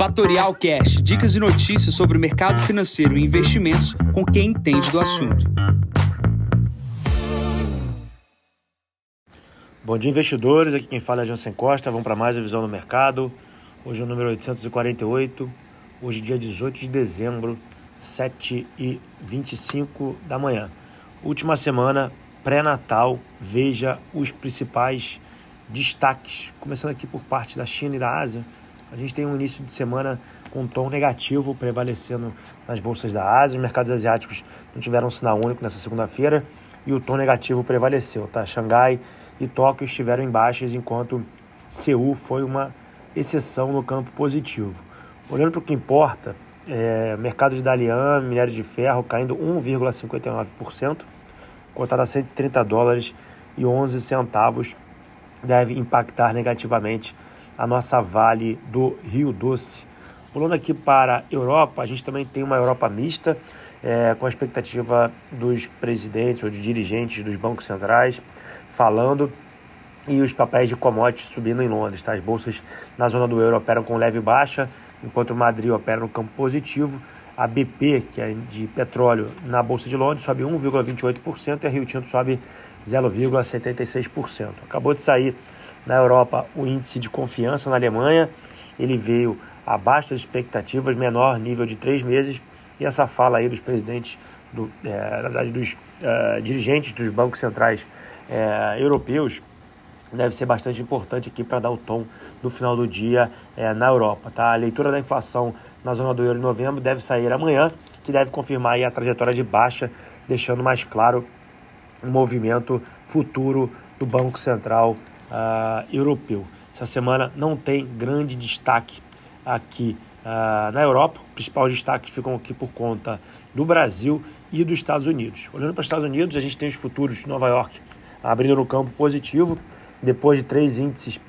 Fatorial Cash, dicas e notícias sobre o mercado financeiro e investimentos com quem entende do assunto. Bom dia, investidores. Aqui quem fala é Jansen Costa. Vamos para mais a visão do mercado. Hoje é o número 848. Hoje, dia 18 de dezembro, 7 e 25 da manhã. Última semana pré-natal. Veja os principais destaques. Começando aqui por parte da China e da Ásia. A gente tem um início de semana com um tom negativo prevalecendo nas bolsas da Ásia. Os mercados asiáticos não tiveram um sinal único nessa segunda-feira e o tom negativo prevaleceu. Tá? Xangai e Tóquio estiveram em baixas, enquanto Seul foi uma exceção no campo positivo. Olhando para o que importa, é, mercado de Dalian, minério de ferro caindo 1,59%, cotado a 130 dólares e 11 centavos, deve impactar negativamente a nossa Vale do Rio Doce. Pulando aqui para a Europa, a gente também tem uma Europa mista, é, com a expectativa dos presidentes ou de dirigentes dos bancos centrais falando e os papéis de commodities subindo em Londres. Tá? As bolsas na zona do euro operam com leve baixa, enquanto o Madrid opera no campo positivo. A BP, que é de petróleo, na Bolsa de Londres sobe 1,28% e a Rio Tinto sobe 0,76%. Acabou de sair na Europa o índice de confiança na Alemanha, ele veio abaixo das expectativas, menor nível de três meses, e essa fala aí dos presidentes, do, é, na verdade dos é, dirigentes dos bancos centrais é, europeus, deve ser bastante importante aqui para dar o tom no final do dia na Europa. Tá? A leitura da inflação na zona do euro em novembro deve sair amanhã, que deve confirmar a trajetória de baixa, deixando mais claro o movimento futuro do Banco Central uh, Europeu. Essa semana não tem grande destaque aqui uh, na Europa. Principais destaques ficam aqui por conta do Brasil e dos Estados Unidos. Olhando para os Estados Unidos, a gente tem os futuros de Nova York abrindo no campo positivo, depois de três índices,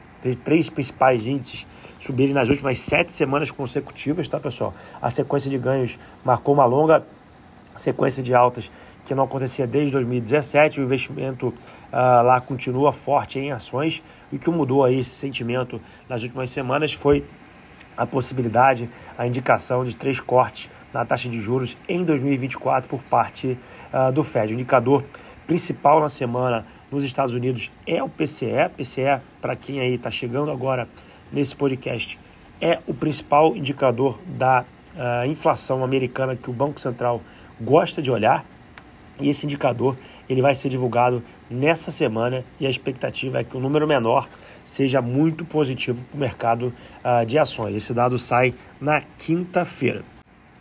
três principais índices subirem nas últimas sete semanas consecutivas, tá pessoal? A sequência de ganhos marcou uma longa sequência de altas que não acontecia desde 2017. O investimento uh, lá continua forte em ações. E o que mudou aí esse sentimento nas últimas semanas foi a possibilidade, a indicação de três cortes na taxa de juros em 2024 por parte uh, do Fed. O indicador principal na semana nos Estados Unidos é o PCE. PCE, para quem aí está chegando agora nesse podcast, é o principal indicador da uh, inflação americana que o Banco Central gosta de olhar. E esse indicador ele vai ser divulgado nessa semana e a expectativa é que o número menor seja muito positivo para o mercado uh, de ações. Esse dado sai na quinta-feira.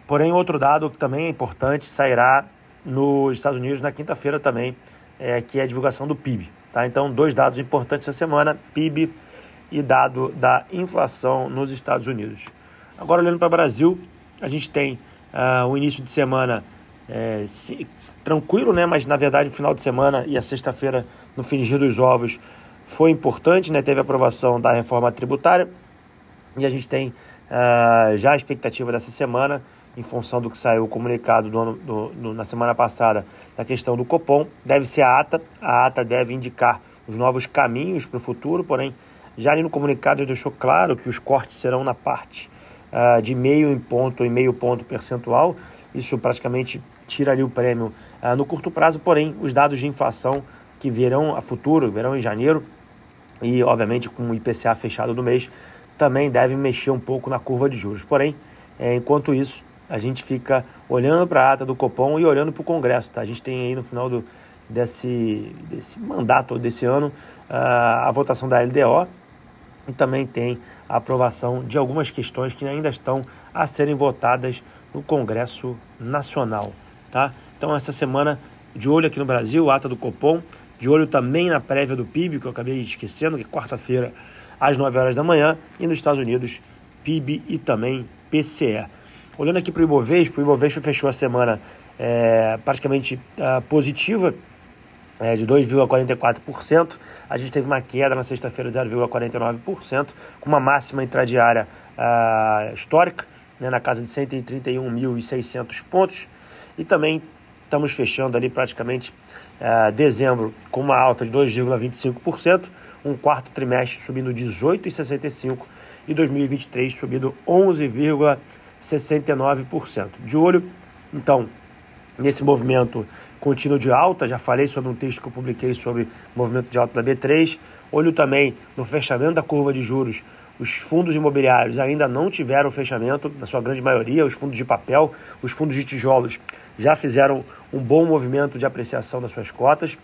Porém, outro dado que também é importante sairá nos Estados Unidos na quinta-feira também, é, que é a divulgação do PIB. Tá? Então, dois dados importantes essa semana: PIB e dado da inflação nos Estados Unidos. Agora, olhando para o Brasil, a gente tem uh, o início de semana é, se, tranquilo, né? mas na verdade o final de semana e a sexta-feira, no fingir dos ovos, foi importante, né? teve a aprovação da reforma tributária e a gente tem uh, já a expectativa dessa semana em função do que saiu o comunicado do ano, do, do, na semana passada da questão do Copom, deve ser a ata. A ata deve indicar os novos caminhos para o futuro, porém, já ali no comunicado deixou claro que os cortes serão na parte uh, de meio em ponto e meio ponto percentual. Isso praticamente tira ali o prêmio uh, no curto prazo, porém, os dados de inflação que virão a futuro, verão em janeiro, e obviamente com o IPCA fechado do mês, também devem mexer um pouco na curva de juros. Porém, é, enquanto isso, a gente fica olhando para a ata do Copom e olhando para o Congresso. Tá? A gente tem aí no final do, desse, desse mandato, desse ano, uh, a votação da LDO e também tem a aprovação de algumas questões que ainda estão a serem votadas no Congresso Nacional. Tá? Então, essa semana, de olho aqui no Brasil, ata do Copom, de olho também na prévia do PIB, que eu acabei esquecendo, que é quarta-feira, às 9 horas da manhã, e nos Estados Unidos, PIB e também PCE. Olhando aqui para o Ibovespa, o Ibovespa fechou a semana é, praticamente uh, positiva, é, de 2,44%. A gente teve uma queda na sexta-feira de 0,49%, com uma máxima intradiária uh, histórica, né, na casa de 131.600 pontos. E também estamos fechando ali praticamente uh, dezembro com uma alta de 2,25%, um quarto trimestre subindo 18,65% e 2023 subindo 11,69%. De olho, então, nesse movimento contínuo de alta, já falei sobre um texto que eu publiquei sobre movimento de alta da B3. Olho também no fechamento da curva de juros. Os fundos imobiliários ainda não tiveram fechamento, na sua grande maioria, os fundos de papel, os fundos de tijolos já fizeram um bom movimento de apreciação das suas cotas.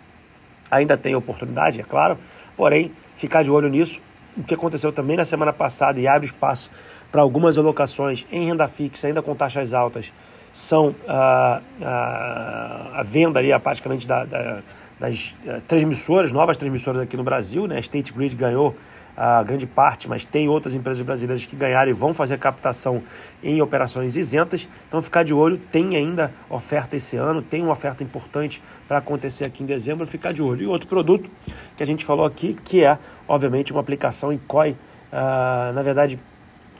Ainda tem oportunidade, é claro, porém, ficar de olho nisso. O que aconteceu também na semana passada e abre espaço para algumas alocações em renda fixa, ainda com taxas altas, são a, a, a venda ali, a, praticamente da, da, das eh, transmissoras, novas transmissoras aqui no Brasil. Né? A State Grid ganhou a grande parte, mas tem outras empresas brasileiras que ganharam e vão fazer captação em operações isentas. Então, ficar de olho. Tem ainda oferta esse ano, tem uma oferta importante para acontecer aqui em dezembro. Ficar de olho. E outro produto que a gente falou aqui, que é, obviamente, uma aplicação em COI. Uh, na verdade,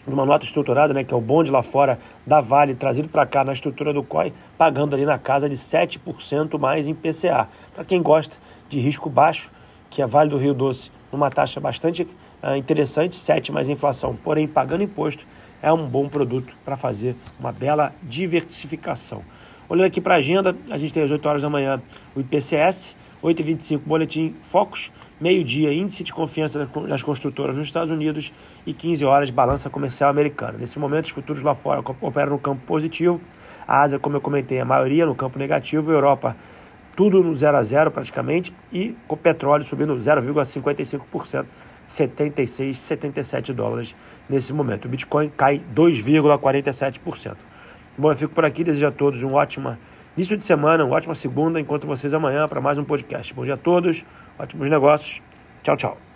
numa nota estruturada, né, que é o bonde lá fora da Vale, trazido para cá na estrutura do COI, pagando ali na casa de 7% mais em PCA. Para quem gosta de risco baixo, que é Vale do Rio Doce, numa taxa bastante uh, interessante, 7 mais inflação, porém pagando imposto, é um bom produto para fazer uma bela diversificação. Olhando aqui para a agenda, a gente tem às 8 horas da manhã o IPCS, 8h25 Boletim Focus, meio-dia índice de confiança das construtoras nos Estados Unidos e 15 horas balança comercial americana. Nesse momento, os futuros lá fora operam no campo positivo, a Ásia, como eu comentei, a maioria no campo negativo, a Europa tudo no 0 a 0 praticamente e com o petróleo subindo 0,55%, 76, 77 dólares nesse momento. O Bitcoin cai 2,47%. Bom, eu fico por aqui, desejo a todos um ótimo início de semana, uma ótima segunda, encontro vocês amanhã para mais um podcast. Bom dia a todos, ótimos negócios. Tchau, tchau.